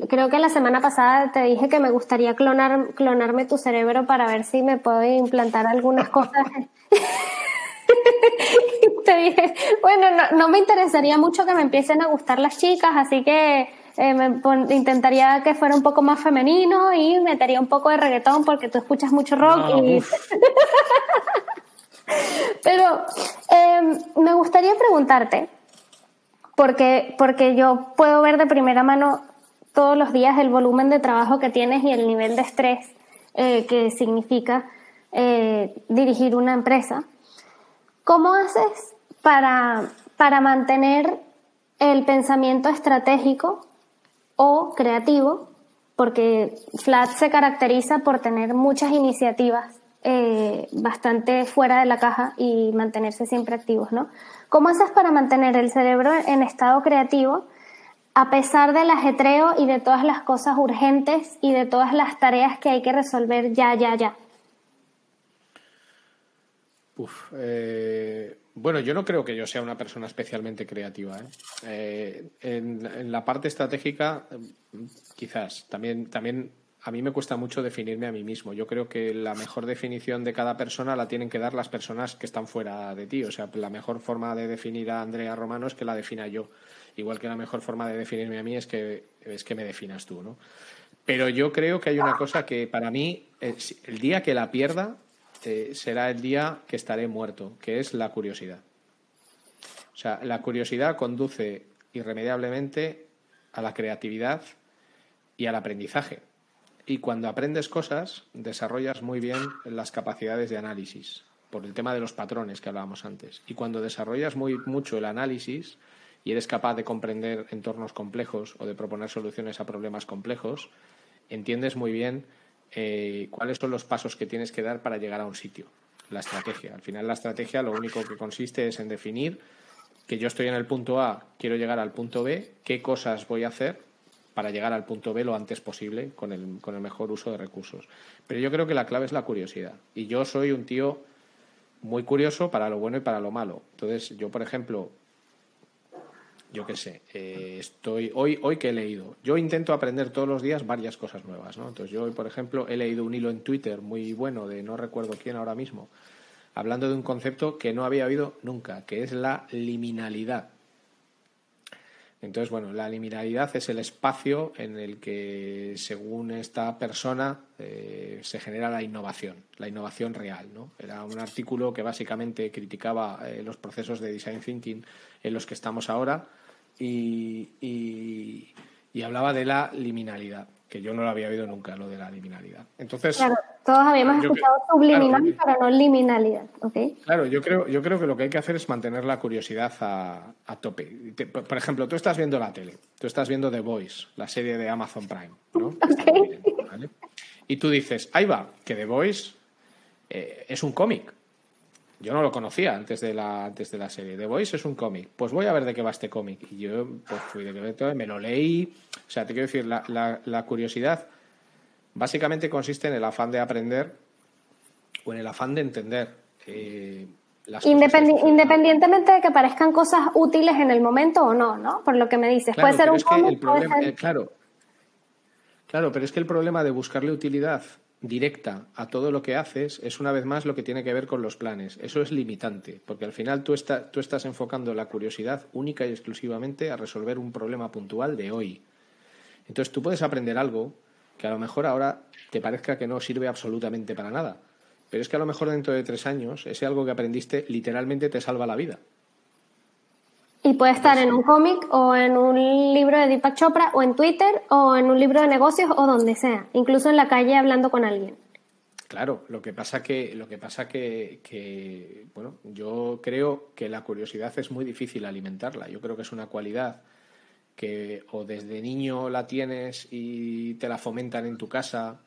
creo que la semana pasada te dije que me gustaría clonar, clonarme tu cerebro para ver si me puedo implantar algunas cosas. te dije, bueno, no, me interesaría mucho que me empiecen a gustar las chicas, así que eh, me intentaría que fuera un poco más femenino y metería un poco de reggaetón porque tú escuchas mucho rock. y... Pero em, me gustaría preguntarte, porque, porque yo puedo ver de primera mano todos los días el volumen de trabajo que tienes y el nivel de estrés eh, que significa eh, dirigir una empresa. ¿Cómo haces para, para mantener el pensamiento estratégico o creativo? Porque Flat se caracteriza por tener muchas iniciativas eh, bastante fuera de la caja y mantenerse siempre activos, ¿no? ¿Cómo haces para mantener el cerebro en estado creativo a pesar del ajetreo y de todas las cosas urgentes y de todas las tareas que hay que resolver ya, ya, ya? Eh, bueno, yo no creo que yo sea una persona especialmente creativa. ¿eh? en, en, la parte estratégica, quizás. También, también a mí me cuesta mucho definirme a mí mismo. Yo creo que la mejor definición de cada persona la tienen que dar las personas que están fuera de ti. O sea, la mejor forma de definir a Andrea Romano es que la defina yo. Igual que la mejor forma de definirme a mí es que, es que me definas tú, ¿no? Pero yo creo que hay una cosa que para mí, el día que la pierda, eh, será el día que estaré muerto, que es la curiosidad. O sea, la curiosidad conduce irremediablemente a la creatividad y al aprendizaje. Y cuando aprendes cosas, desarrollas muy bien las capacidades de análisis, por el tema de los patrones que hablábamos antes. Y cuando desarrollas muy mucho el análisis y eres capaz de comprender entornos complejos o de proponer soluciones a problemas complejos, entiendes muy bien eh, cuáles son los pasos que tienes que dar para llegar a un sitio. La estrategia. Al final la estrategia lo único que consiste es en definir que yo estoy en el punto A, quiero llegar al punto B, qué cosas voy a hacer para llegar al punto B lo antes posible con el, con el mejor uso de recursos. Pero yo creo que la clave es la curiosidad. Y yo soy un tío muy curioso para lo bueno y para lo malo. Entonces, yo, por ejemplo, yo qué sé, eh, estoy hoy, hoy que he leído. Yo intento aprender todos los días varias cosas nuevas, ¿no? Entonces, yo hoy, por ejemplo, he leído un hilo en Twitter muy bueno de no recuerdo quién ahora mismo, hablando de un concepto que no había oído nunca, que es la liminalidad. Entonces, bueno, la liminalidad es el espacio en el que, según esta persona, eh, se genera la innovación, la innovación real. ¿no? Era un artículo que básicamente criticaba eh, los procesos de design thinking en los que estamos ahora y, y hablaba de la liminalidad que yo no lo había oído nunca, lo de la liminalidad. Entonces, claro, todos habíamos escuchado subliminal, pero no liminalidad, ¿ok? Claro, yo creo, yo creo que lo que hay que hacer es mantener la curiosidad a, tope. por ejemplo, tú estás viendo la tele, tú estás viendo The Voice, la serie de Amazon Prime, ¿no? Y tú dices, ahí va, que The Voice eh, es un cómic. Yo no lo conocía antes de la, antes de la serie. The Voice es un cómic. Pues voy a ver de qué va este cómic. Y yo pues fui de qué me lo leí. O sea, te quiero decir, la, la, curiosidad básicamente consiste en el afán de aprender o en el afán de entender. Eh, las independientemente de que parezcan cosas útiles en el momento o no, ¿no? Por lo que me dices. puede ser un cómic. Eh, claro, claro, pero es que el problema de buscarle utilidad directa a todo lo que haces es una vez más lo que tiene que ver con los planes. Eso es limitante, porque al final tú, tú estás enfocando la curiosidad única y exclusivamente a resolver un problema puntual de hoy. Entonces tú puedes aprender algo que a lo mejor ahora te parezca que no sirve absolutamente para nada, pero es que a lo mejor dentro de tres años ese algo que aprendiste literalmente te salva la vida. Y puede estar en un cómic o en un libro de Deepak Chopra o en Twitter o en un libro de negocios o donde sea, incluso en la calle hablando con alguien. Claro, lo que pasa que lo que pasa que, que bueno, yo creo que la curiosidad es muy difícil alimentarla. Yo creo que es una cualidad que o desde niño la tienes y te la fomentan en tu casa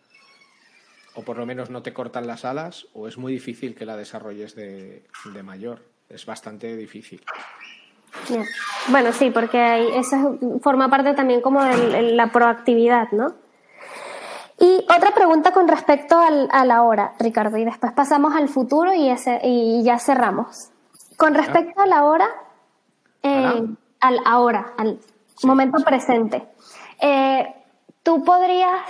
o por lo menos no te cortan las alas o es muy difícil que la desarrolles de, de mayor. Es bastante difícil. Bueno, sí, porque eso forma parte también como de la proactividad, ¿no? Y otra pregunta con respecto al, a la hora, Ricardo, y después pasamos al futuro y, ese, y ya cerramos. Con respecto a la hora, eh, al ahora, al momento presente. Eh, Tú podrías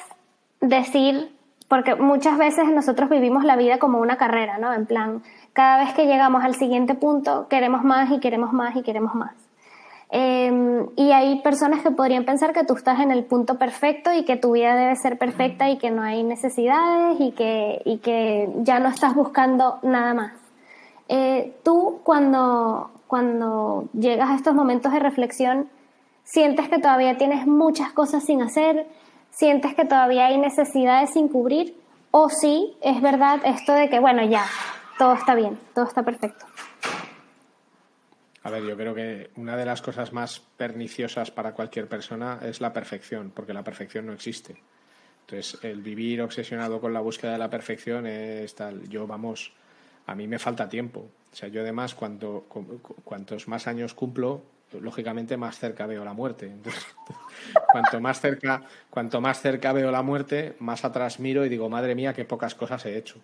decir, porque muchas veces nosotros vivimos la vida como una carrera, ¿no? En plan, cada vez que llegamos al siguiente punto, queremos más y queremos más y queremos más. Em, y hay personas que podrían pensar que tú estás en el punto perfecto y que tu vida debe ser perfecta y que no hay necesidades y que, y que ya no estás buscando nada más. Eh, tú cuando, cuando llegas a estos momentos de reflexión, sientes que todavía tienes muchas cosas sin hacer, sientes que todavía hay necesidades sin cubrir, o si es verdad esto de que, bueno, ya, todo está bien, todo está perfecto. A ver, yo creo que una de las cosas más perniciosas para cualquier persona es la perfección, porque la perfección no existe. Entonces, el vivir obsesionado con la búsqueda de la perfección es tal. Yo, vamos, a mí me falta tiempo. O sea, yo además, cuanto, cuantos más años cumplo, lógicamente más cerca veo la muerte. Cuanto más cerca, cuanto más cerca veo la muerte, más atrás miro y digo, madre mía, qué pocas cosas he hecho.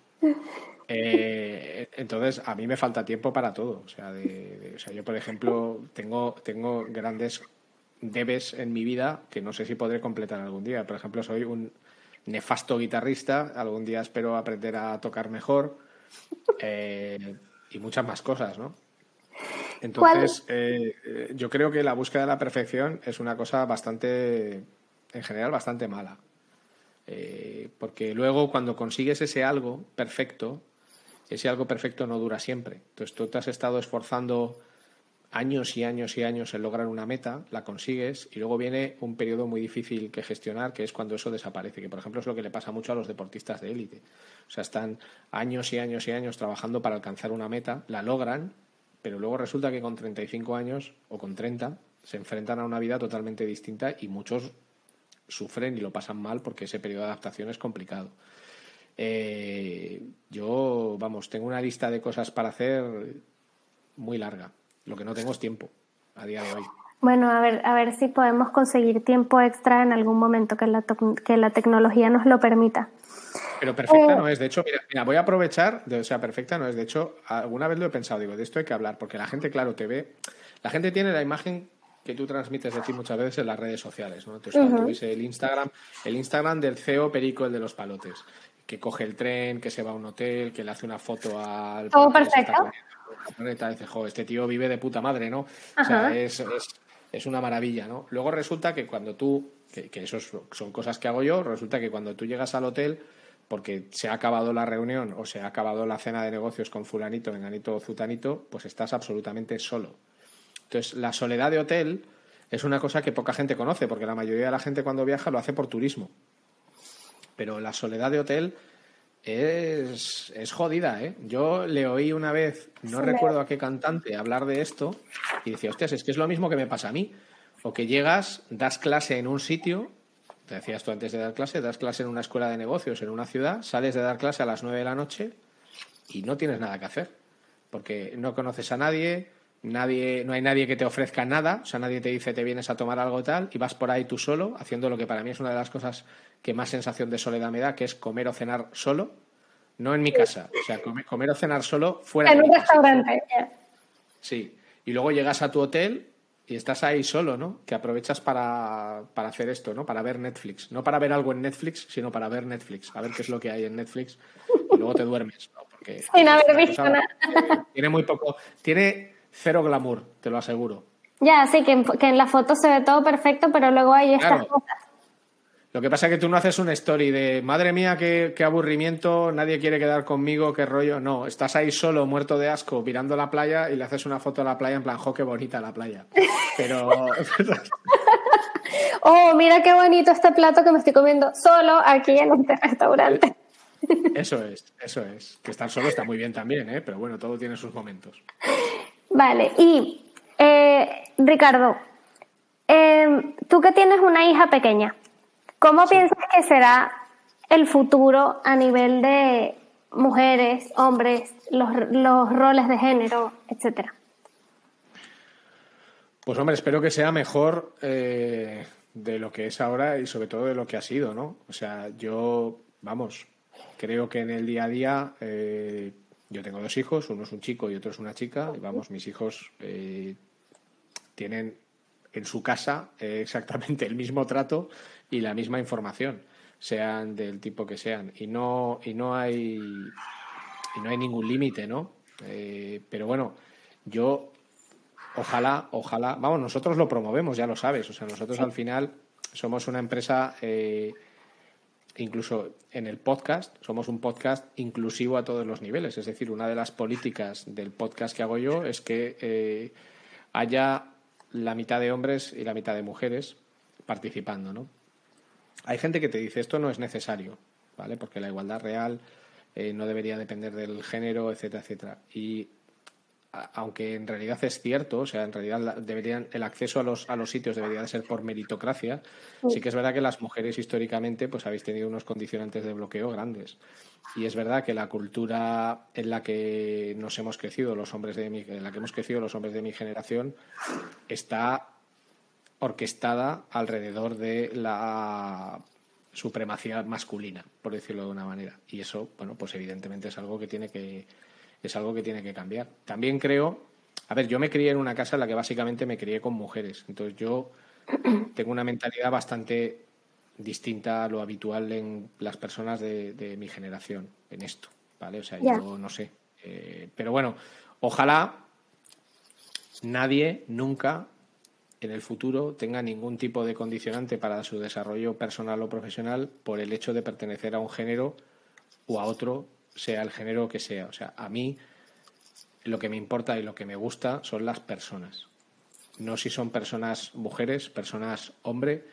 Eh, entonces, a mí me falta tiempo para todo. O sea, o sea, yo, por ejemplo, tengo, tengo grandes debes en mi vida que no sé si podré completar algún día. Por ejemplo, soy un nefasto guitarrista, algún día espero aprender a tocar mejor eh, y muchas más cosas, ¿no? Entonces, eh, eh, yo creo que la búsqueda de la perfección es una cosa bastante, en general, bastante mala. Eh, porque luego cuando consigues ese algo perfecto, ese algo perfecto no dura siempre. Entonces tú te has estado esforzando años y años y años en lograr una meta, la consigues y luego viene un periodo muy difícil que gestionar, que es cuando eso desaparece, que por ejemplo es lo que le pasa mucho a los deportistas de élite. O sea, están años y años y años trabajando para alcanzar una meta, la logran pero luego resulta que con 35 años o con 30 se enfrentan a una vida totalmente distinta y muchos sufren y lo pasan mal porque ese periodo de adaptación es complicado. Eh, yo, vamos, tengo una lista de cosas para hacer muy larga. Lo que no tengo es tiempo a día de hoy. Bueno, a ver, a ver si podemos conseguir tiempo extra en algún momento que la, que la tecnología nos lo permita. Pero perfecta no es. De hecho, mira, voy a aprovechar, o sea, perfecta no es. De hecho, alguna vez lo he pensado, digo, de esto hay que hablar, porque la gente, claro, te ve. La gente tiene la imagen que tú transmites de ti muchas veces en las redes sociales, ¿no? Entonces, cuando ves el Instagram, el Instagram del CEO Perico, el de los palotes, que coge el tren, que se va a un hotel, que le hace una foto al. Todo perfecto. dice, jo, este tío vive de puta madre, ¿no? O sea, es, es, es, una maravilla, ¿no? Luego resulta que cuando tú, que, que eso son cosas que hago yo, resulta que cuando tú llegas al hotel porque se ha acabado la reunión o se ha acabado la cena de negocios con fulanito, menganito o zutanito, pues estás absolutamente solo. Entonces, la soledad de hotel es una cosa que poca gente conoce, porque la mayoría de la gente cuando viaja lo hace por turismo. Pero la soledad de hotel es, es jodida, ¿eh? Yo le oí una vez, no recuerdo a qué cantante, hablar de esto y decía, hostias, es que es lo mismo que me pasa a mí. O que llegas, das clase en un sitio te decías tú antes de dar clase, das clase en una escuela de negocios en una ciudad, sales de dar clase a las 9 de la noche y no tienes nada que hacer, porque no conoces a nadie, nadie, no hay nadie que te ofrezca nada, o sea, nadie te dice te vienes a tomar algo tal, y vas por ahí tú solo, haciendo lo que para mí es una de las cosas que más sensación de soledad me da, que es comer o cenar solo, no en mi casa, o sea, comer, o cenar solo fuera en un restaurante. Sí, y luego llegas a tu hotel y estás ahí solo, ¿no? Que aprovechas para, para, hacer esto, ¿no? Para ver Netflix. No para ver algo en Netflix, sino para ver Netflix, a ver qué es lo que hay en Netflix y luego te duermes, ¿no? Porque Sin haber visto nada. Tiene muy poco, tiene cero glamour, te lo aseguro. Ya, sí, que en, que en la foto se ve todo perfecto, pero luego hay estas cosas. Lo que pasa es que tú no haces una story de madre mía, qué, aburrimiento, nadie quiere quedar conmigo, qué rollo. No, estás ahí solo, muerto de asco, mirando la playa y le haces una foto a la playa en plan, jo, qué bonita la playa. Pero. oh, mira qué bonito este plato que me estoy comiendo solo aquí en este restaurante. Eso es, eso es. Que estar solo está muy bien también, ¿eh? pero bueno, todo tiene sus momentos. Vale, y eh, Ricardo, eh, tú que tienes una hija pequeña, ¿Cómo piensas que será el futuro a nivel de mujeres, hombres, los, roles de género, etcétera? Pues hombre, espero que sea mejor eh, de lo que es ahora y sobre todo de lo que ha sido, ¿no? O sea, yo, vamos, creo que en el día a día eh, yo tengo dos hijos, uno es un chico y otro es una chica, y vamos, mis hijos eh, tienen en su casa exactamente el mismo trato y la misma información, sean del tipo que sean. Y no, y no hay y no hay ningún límite, ¿no? Eh, pero bueno, yo ojalá, ojalá, vamos, nosotros lo promovemos, ya lo sabes, o sea, nosotros al final somos una empresa, eh, incluso en el podcast, somos un podcast inclusivo a todos los niveles, es decir, una de las políticas del podcast que hago yo es que eh, haya la mitad de hombres y la mitad de mujeres participando, ¿no? Hay gente que te dice esto no es necesario, ¿vale? Porque la igualdad real eh, no debería depender del género, etcétera, etcétera. Y aunque en realidad es cierto, o sea, en realidad deberían, el acceso a los, a los sitios debería de ser por meritocracia, sí. que es verdad que las mujeres históricamente pues habéis tenido unos condicionantes de bloqueo grandes. Y es verdad que la cultura en la que nos hemos crecido, los hombres de mi, en la que hemos crecido los hombres de mi generación, está orquestada alrededor de la supremacía masculina, por decirlo de una manera. Y eso, bueno, pues evidentemente es algo que tiene que es algo que tiene que cambiar. También creo, a ver, yo me crié en una casa en la que básicamente me crié con mujeres, entonces yo tengo una mentalidad bastante distinta a lo habitual en las personas de, mi generación en esto, ¿vale? O sea, yo no sé. Eh, pero bueno, ojalá nadie nunca en el futuro tenga ningún tipo de condicionante para su desarrollo personal o profesional por el hecho de pertenecer a un género o a otro, sea el género que sea. O sea, a mí lo que me importa y lo que me gusta son las personas. No si son personas mujeres, personas hombre,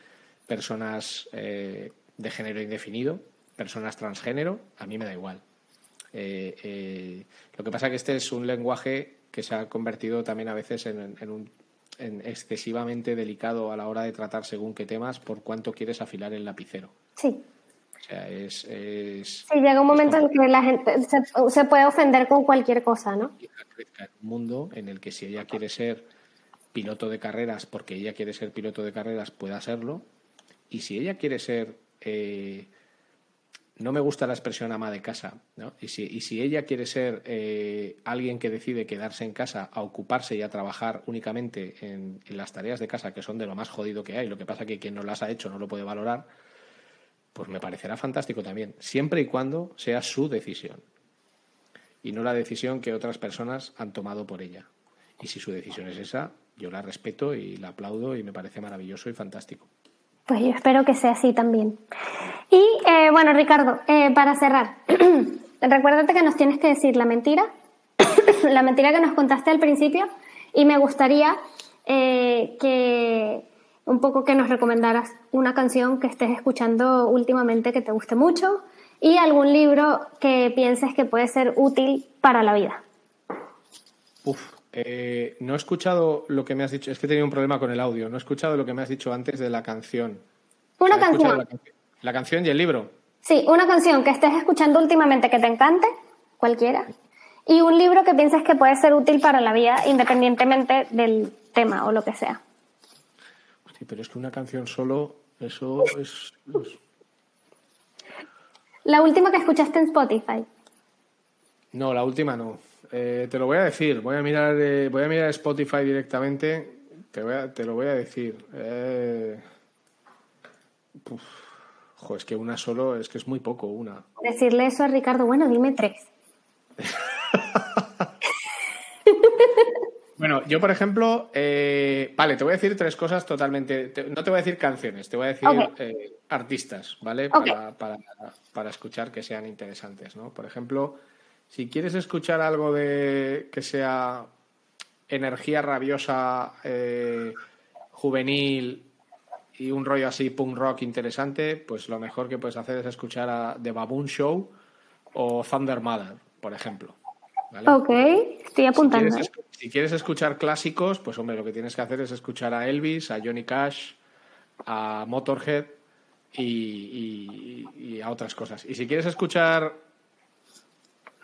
personas eh, de género indefinido, personas transgénero, a mí me da igual. Eh, eh, lo que pasa es que este es un lenguaje que se ha convertido también a veces en, en un excesivamente delicado a la hora de tratar según qué temas por cuánto quieres afilar el lapicero. Sí. O sea, es, Sí, llega un momento en que la gente se, puede ofender con cualquier cosa, ¿no? Un mundo en el que si ella quiere ser piloto de carreras porque ella quiere ser piloto de carreras, pueda serlo. Y si ella quiere ser eh, no me gusta la expresión ama de casa, ¿no? Y si, y si ella quiere ser eh, alguien que decide quedarse en casa a ocuparse y a trabajar únicamente en, las tareas de casa, que son de lo más jodido que hay, lo que pasa que quien no las ha hecho no lo puede valorar, pues me parecerá fantástico también, siempre y cuando sea su decisión y no la decisión que otras personas han tomado por ella. Y si su decisión es esa, yo la respeto y la aplaudo y me parece maravilloso y fantástico. Pues yo espero que sea así también. Y eh, bueno, Ricardo, eh, para cerrar, recuérdate que nos tienes que decir la mentira, la mentira que nos contaste al principio, y me gustaría eh, que un poco que nos recomendaras una canción que estés escuchando últimamente que te guste mucho y algún libro que pienses que puede ser útil para la vida. Eh, no he escuchado lo que me has dicho, es que he tenido un problema con el audio, no he escuchado lo que me has dicho antes de la canción. Una canción. La, canción y el libro. Sí, una canción que estés escuchando últimamente que te encante, cualquiera, y un libro que pienses que puede ser útil para la vida independientemente del tema o lo que sea. Sí, pero es que una canción solo, eso es... La última que escuchaste en Spotify. No, la última no. Eh, te lo voy a decir, voy a mirar, eh, voy a mirar Spotify directamente, te, te lo voy a decir. Eh... es que una solo, es que es muy poco, una. Decirle eso a Ricardo, bueno, dime tres. bueno, yo por ejemplo, eh, vale, te voy a decir tres cosas totalmente, no te voy a decir canciones, te voy a decir artistas, ¿vale? Para, para, para escuchar que sean interesantes, ¿no? Por ejemplo... Si quieres escuchar algo de que sea energía rabiosa, eh, juvenil y un rollo así punk rock interesante, pues lo mejor que puedes hacer es escuchar a The Baboon Show o Thunder Mother, por ejemplo. Ok, estoy apuntando. Si quieres, escuchar clásicos, pues hombre, lo que tienes que hacer es escuchar a Elvis, a Johnny Cash, a Motorhead y, y a otras cosas. Y si quieres escuchar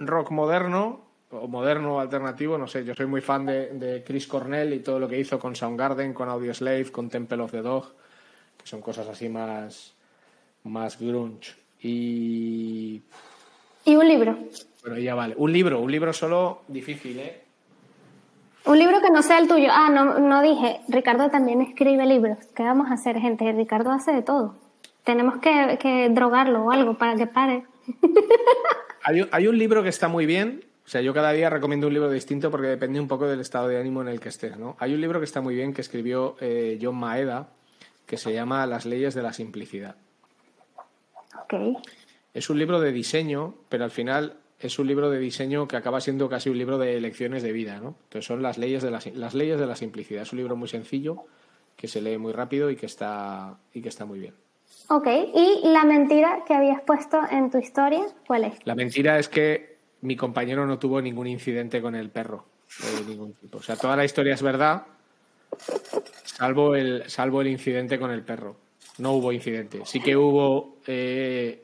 rock moderno o moderno alternativo, no sé, yo soy muy fan de, Chris Cornell y todo lo que hizo con Soundgarden, con Audioslave, con Temple of the Dog, que son cosas así más, más grunge. Y... ¿Y un libro? Bueno, ya vale. Un libro, un libro solo difícil, ¿eh? Un libro que no sea el tuyo. Ah, no, no dije. Ricardo también escribe libros. ¿Qué vamos a hacer, gente? Ricardo hace de todo. Tenemos que, que drogarlo o algo para que pare. hay, hay un libro que está muy bien, o sea, yo cada día recomiendo un libro distinto porque depende un poco del estado de ánimo en el que estés, ¿no? Hay un libro que está muy bien que escribió eh, John Maeda que se llama Las leyes de la simplicidad. Es un libro de diseño, pero al final es un libro de diseño que acaba siendo casi un libro de lecciones de vida, ¿no? Entonces son las leyes de la, las leyes de la simplicidad. Es un libro muy sencillo que se lee muy rápido y que está y que está muy bien. Ok, ¿y la mentira que habías puesto en tu historia, cuál es? La mentira es que mi compañero no tuvo ningún incidente con el perro de ningún tipo. O sea, toda la historia es verdad, salvo el, salvo el incidente con el perro. No hubo incidente. Sí que hubo... Eh,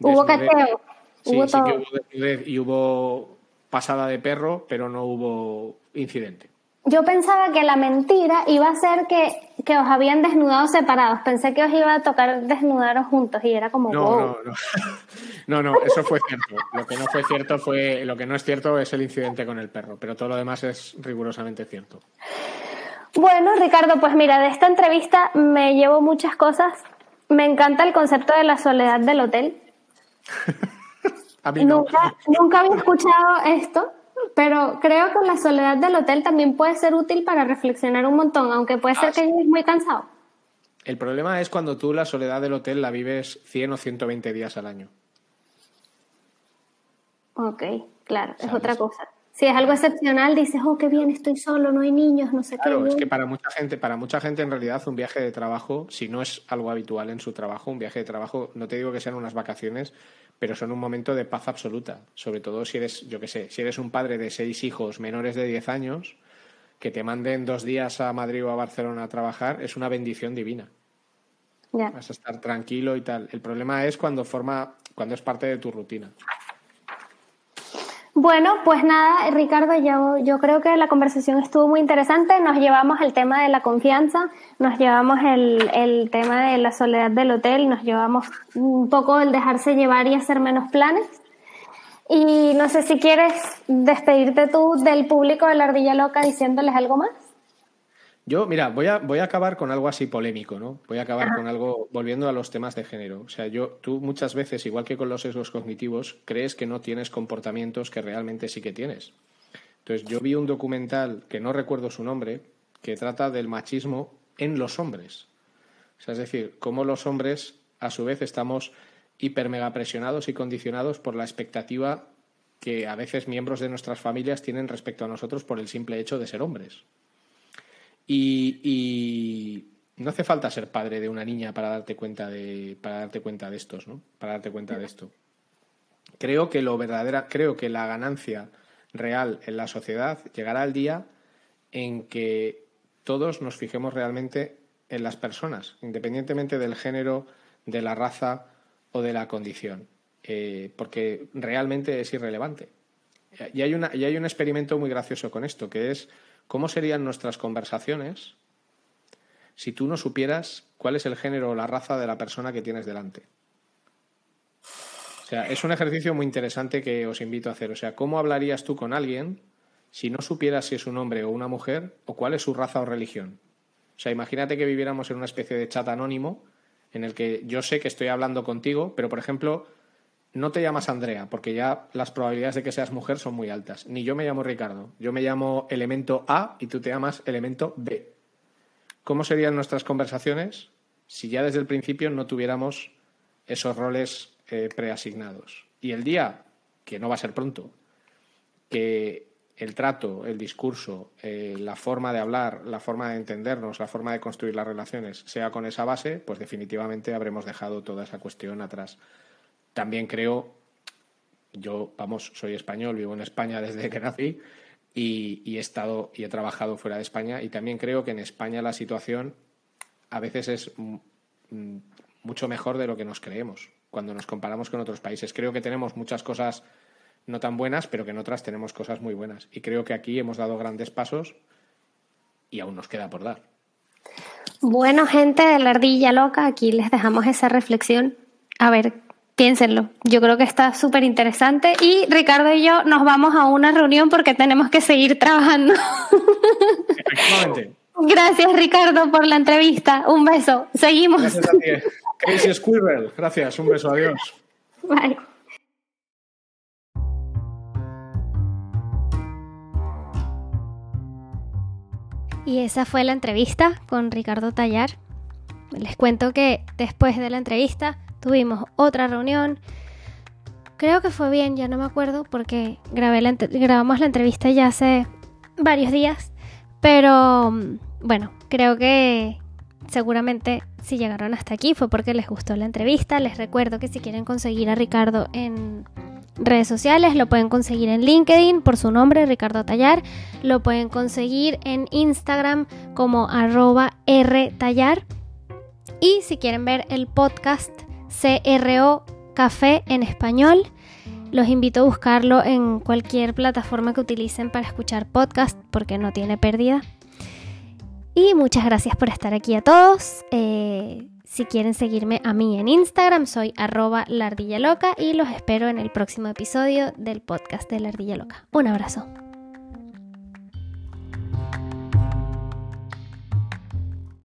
hubo cateo. Sí, sí que hubo y hubo pasada de perro, pero no hubo incidente. Yo pensaba que la mentira iba a ser que, que, os habían desnudado separados. Pensé que os iba a tocar desnudaros juntos y era como. No, no, no. No, no, eso fue cierto. Lo que no fue cierto fue. Lo que no es cierto es el incidente con el perro, pero todo lo demás es rigurosamente cierto. Bueno, Ricardo, pues mira, de esta entrevista me llevo muchas cosas. Me encanta el concepto de la soledad del hotel. nunca, nunca había escuchado esto, pero creo que la soledad del hotel también puede ser útil para reflexionar un montón, aunque puede ser ah, que estés muy cansado. El problema es cuando tú la soledad del hotel la vives 100 o 120 días al año. Ok, claro, es otra cosa. Si es algo excepcional, dices, oh, qué bien, estoy solo, no hay niños, no sé qué. Claro, es que para mucha gente, para mucha gente en realidad un viaje de trabajo, si no es algo habitual en su trabajo, un viaje de trabajo, no te digo que sean unas vacaciones, pero son un momento de paz absoluta. Sobre todo si eres, yo qué sé, si eres un padre de seis hijos menores de 10 años, que te manden dos días a Madrid o a Barcelona a trabajar, es una bendición divina. Vas a estar tranquilo y tal. El problema es cuando forma, cuando es parte de tu rutina. Bueno, pues nada, Ricardo, yo, yo creo que la conversación estuvo muy interesante. Nos llevamos el tema de la confianza, nos llevamos el, el tema de la soledad del hotel, nos llevamos un poco el dejarse llevar y hacer menos planes. Y no sé si quieres despedirte tú del público de la Ardilla Loca diciéndoles algo más. Yo, mira, voy a, voy a acabar con algo así polémico, ¿no? Voy a acabar con algo, volviendo a los temas de género. O sea, yo, tú muchas veces, igual que con los sesgos cognitivos, crees que no tienes comportamientos que realmente sí que tienes. Entonces, yo vi un documental, que no recuerdo su nombre, que trata del machismo en los hombres. O sea, es decir, cómo los hombres, a su vez, estamos hiper mega presionados y condicionados por la expectativa que a veces miembros de nuestras familias tienen respecto a nosotros por el simple hecho de ser hombres. Y, no hace falta ser padre de una niña para darte cuenta de, para darte cuenta de estos, ¿no? Para darte cuenta de esto. Creo que lo verdadera, creo que la ganancia real en la sociedad llegará el día en que todos nos fijemos realmente en las personas, independientemente del género, de la raza o de la condición, eh, porque realmente es irrelevante. Y hay, una, y hay un experimento muy gracioso con esto, que es ¿Cómo serían nuestras conversaciones si tú no supieras cuál es el género o la raza de la persona que tienes delante? O sea, es un ejercicio muy interesante que os invito a hacer. O sea, ¿cómo hablarías tú con alguien si no supieras si es un hombre o una mujer o cuál es su raza o religión? O sea, imagínate que viviéramos en una especie de chat anónimo en el que yo sé que estoy hablando contigo, pero por ejemplo, no te llamas Andrea, porque ya las probabilidades de que seas mujer son muy altas. Ni yo me llamo Ricardo. Yo me llamo elemento A y tú te llamas elemento B. ¿Cómo serían nuestras conversaciones si ya desde el principio no tuviéramos esos roles eh, preasignados? Y el día, que no va a ser pronto, que el trato, el discurso, eh, la forma de hablar, la forma de entendernos, la forma de construir las relaciones sea con esa base, pues definitivamente habremos dejado toda esa cuestión atrás. También creo, yo, vamos, soy español, vivo en España desde que nací y, he estado y he trabajado fuera de España y también creo que en España la situación a veces es mucho mejor de lo que nos creemos cuando nos comparamos con otros países. Creo que tenemos muchas cosas no tan buenas, pero que en otras tenemos cosas muy buenas. Y creo que aquí hemos dado grandes pasos y aún nos queda por dar. Bueno, gente de la ardilla loca, aquí les dejamos esa reflexión. A ver piénsenlo. Yo creo que está súper interesante. Y Ricardo y yo nos vamos a una reunión porque tenemos que seguir trabajando. Efectivamente. Gracias, Ricardo, por la entrevista. Un beso. Seguimos. Gracias a ti. Casey Squirrel. Gracias. Un beso. Adiós. Bye. Y esa fue la entrevista con Ricardo Tallar. Les cuento que después de la entrevista tuvimos otra reunión. Creo que fue bien, ya no me acuerdo porque grabé la, grabamos la entrevista ya hace varios días. Pero bueno, creo que seguramente si llegaron hasta aquí fue porque les gustó la entrevista. Les recuerdo que si quieren conseguir a Ricardo en redes sociales, lo pueden conseguir en LinkedIn por su nombre, Ricardo Tallar. Lo pueden conseguir en Instagram como arroba rtallar. Y si quieren ver el podcast CRO Café en español. Los invito a buscarlo en cualquier plataforma que utilicen para escuchar podcast porque no tiene pérdida. Y muchas gracias por estar aquí a todos. Eh, si quieren seguirme a mí en Instagram, soy arroba lardilla loca y los espero en el próximo episodio del podcast de la ardilla loca. Un abrazo.